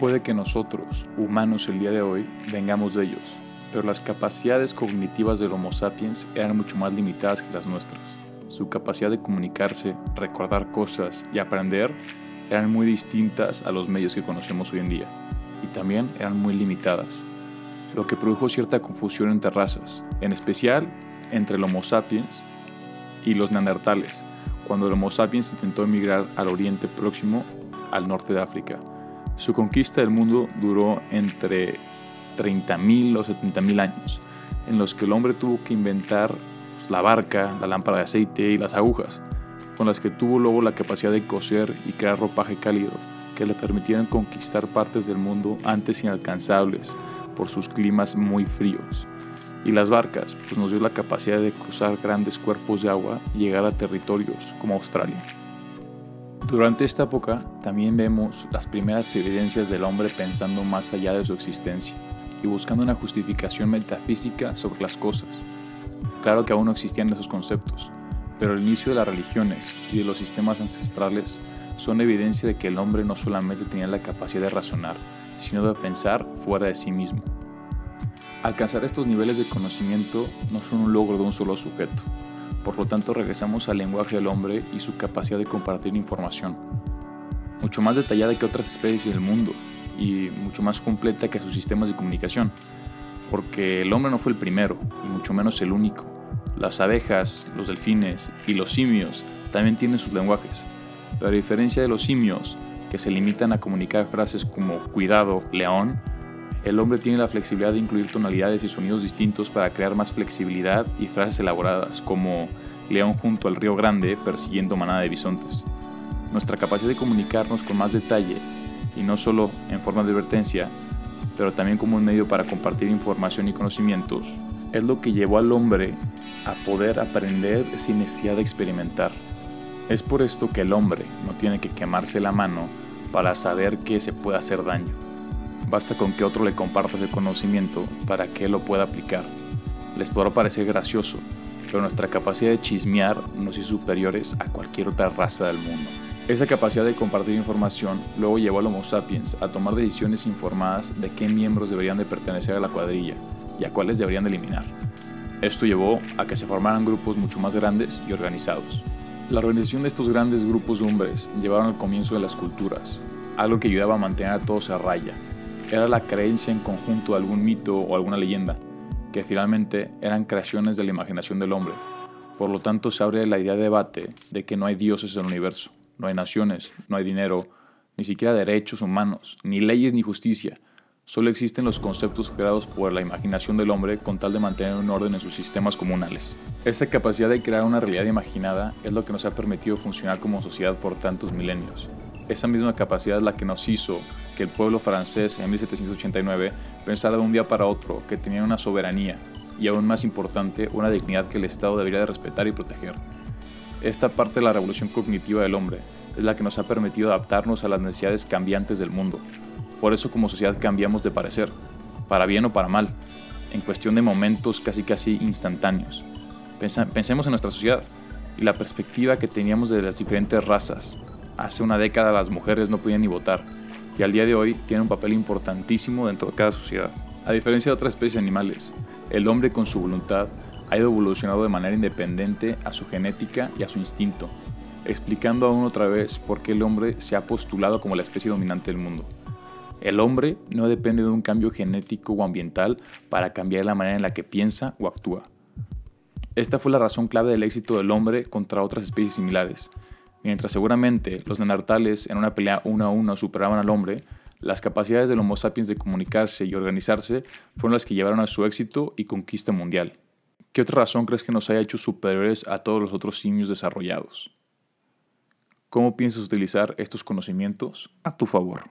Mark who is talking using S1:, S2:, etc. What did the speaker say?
S1: Puede que nosotros, humanos el día de hoy, vengamos de ellos, pero las capacidades cognitivas del Homo sapiens eran mucho más limitadas que las nuestras. Su capacidad de comunicarse, recordar cosas y aprender eran muy distintas a los medios que conocemos hoy en día, y también eran muy limitadas, lo que produjo cierta confusión entre razas, en especial entre el Homo sapiens y los neandertales, cuando el Homo sapiens intentó emigrar al Oriente Próximo al norte de África. Su conquista del mundo duró entre 30.000 o 70.000 años, en los que el hombre tuvo que inventar la barca, la lámpara de aceite y las agujas, con las que tuvo luego la capacidad de coser y crear ropaje cálido, que le permitieron conquistar partes del mundo antes inalcanzables por sus climas muy fríos. Y las barcas pues nos dio la capacidad de cruzar grandes cuerpos de agua y llegar a territorios como Australia. Durante esta época también vemos las primeras evidencias del hombre pensando más allá de su existencia y buscando una justificación metafísica sobre las cosas. Claro que aún no existían esos conceptos, pero el inicio de las religiones y de los sistemas ancestrales son evidencia de que el hombre no solamente tenía la capacidad de razonar, sino de pensar fuera de sí mismo. Alcanzar estos niveles de conocimiento no son un logro de un solo sujeto, por lo tanto regresamos al lenguaje del hombre y su capacidad de compartir información, mucho más detallada que otras especies del mundo y mucho más completa que sus sistemas de comunicación, porque el hombre no fue el primero y mucho menos el único. Las abejas, los delfines y los simios también tienen sus lenguajes, pero a diferencia de los simios, que se limitan a comunicar frases como cuidado, león, el hombre tiene la flexibilidad de incluir tonalidades y sonidos distintos para crear más flexibilidad y frases elaboradas, como león junto al río grande persiguiendo manada de bisontes. Nuestra capacidad de comunicarnos con más detalle, y no solo en forma de advertencia, pero también como un medio para compartir información y conocimientos, es lo que llevó al hombre a poder aprender sin necesidad de experimentar. Es por esto que el hombre no tiene que quemarse la mano para saber que se puede hacer daño. Basta con que otro le comparta ese conocimiento para que lo pueda aplicar. Les podrá parecer gracioso, pero nuestra capacidad de chismear nos hizo superiores a cualquier otra raza del mundo. Esa capacidad de compartir información luego llevó al Homo sapiens a tomar decisiones informadas de qué miembros deberían de pertenecer a la cuadrilla y a cuáles deberían de eliminar. Esto llevó a que se formaran grupos mucho más grandes y organizados. La organización de estos grandes grupos de hombres llevaron al comienzo de las culturas, algo que ayudaba a mantener a todos a raya era la creencia en conjunto de algún mito o alguna leyenda, que finalmente eran creaciones de la imaginación del hombre. Por lo tanto, se abre la idea de debate de que no hay dioses en el universo, no hay naciones, no hay dinero, ni siquiera derechos humanos, ni leyes ni justicia. Solo existen los conceptos creados por la imaginación del hombre con tal de mantener un orden en sus sistemas comunales. Esa capacidad de crear una realidad imaginada es lo que nos ha permitido funcionar como sociedad por tantos milenios. Esa misma capacidad es la que nos hizo que el pueblo francés en 1789 pensara de un día para otro que tenía una soberanía y aún más importante, una dignidad que el Estado debería de respetar y proteger. Esta parte de la revolución cognitiva del hombre es la que nos ha permitido adaptarnos a las necesidades cambiantes del mundo. Por eso como sociedad cambiamos de parecer, para bien o para mal, en cuestión de momentos casi casi instantáneos. Pensemos en nuestra sociedad y la perspectiva que teníamos de las diferentes razas, Hace una década las mujeres no podían ni votar y al día de hoy tienen un papel importantísimo dentro de cada sociedad. A diferencia de otras especies animales, el hombre con su voluntad ha ido evolucionando de manera independiente a su genética y a su instinto, explicando aún otra vez por qué el hombre se ha postulado como la especie dominante del mundo. El hombre no depende de un cambio genético o ambiental para cambiar la manera en la que piensa o actúa. Esta fue la razón clave del éxito del hombre contra otras especies similares, Mientras seguramente los neandertales en una pelea uno a uno superaban al hombre, las capacidades del Homo sapiens de comunicarse y organizarse fueron las que llevaron a su éxito y conquista mundial. ¿Qué otra razón crees que nos haya hecho superiores a todos los otros simios desarrollados? ¿Cómo piensas utilizar estos conocimientos a tu favor?